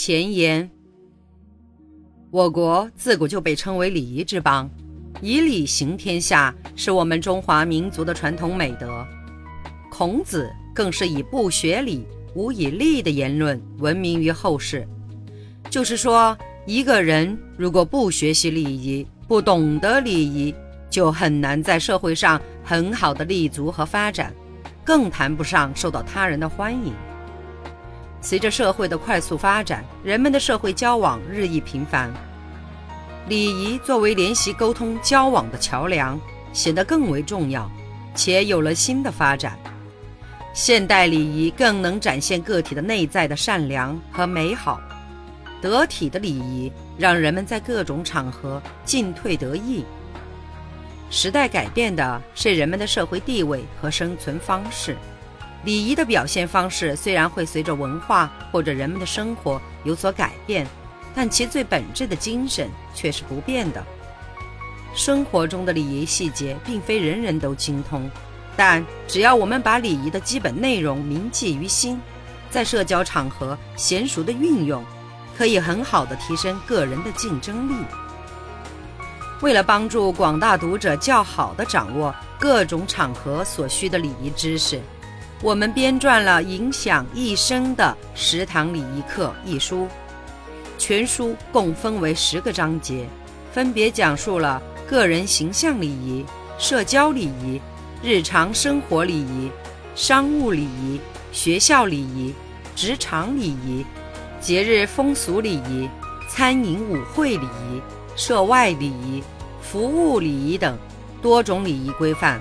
前言：我国自古就被称为礼仪之邦，以礼行天下是我们中华民族的传统美德。孔子更是以不学礼，无以立的言论闻名于后世。就是说，一个人如果不学习礼仪，不懂得礼仪，就很难在社会上很好的立足和发展，更谈不上受到他人的欢迎。随着社会的快速发展，人们的社会交往日益频繁，礼仪作为联系、沟通、交往的桥梁，显得更为重要，且有了新的发展。现代礼仪更能展现个体的内在的善良和美好。得体的礼仪让人们在各种场合进退得意。时代改变的是人们的社会地位和生存方式。礼仪的表现方式虽然会随着文化或者人们的生活有所改变，但其最本质的精神却是不变的。生活中的礼仪细节并非人人都精通，但只要我们把礼仪的基本内容铭记于心，在社交场合娴熟的运用，可以很好的提升个人的竞争力。为了帮助广大读者较好的掌握各种场合所需的礼仪知识。我们编撰了《影响一生的食堂礼仪课》一书，全书共分为十个章节，分别讲述了个人形象礼仪、社交礼仪、日常生活礼仪、商务礼仪、学校礼仪、职场礼仪、节日风俗礼仪、餐饮舞会礼仪、涉外礼仪、服务礼仪等多种礼仪规范。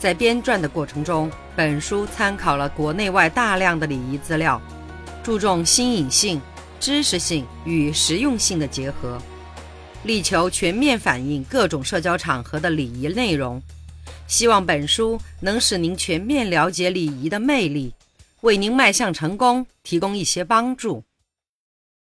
在编撰的过程中，本书参考了国内外大量的礼仪资料，注重新颖性、知识性与实用性的结合，力求全面反映各种社交场合的礼仪内容。希望本书能使您全面了解礼仪的魅力，为您迈向成功提供一些帮助。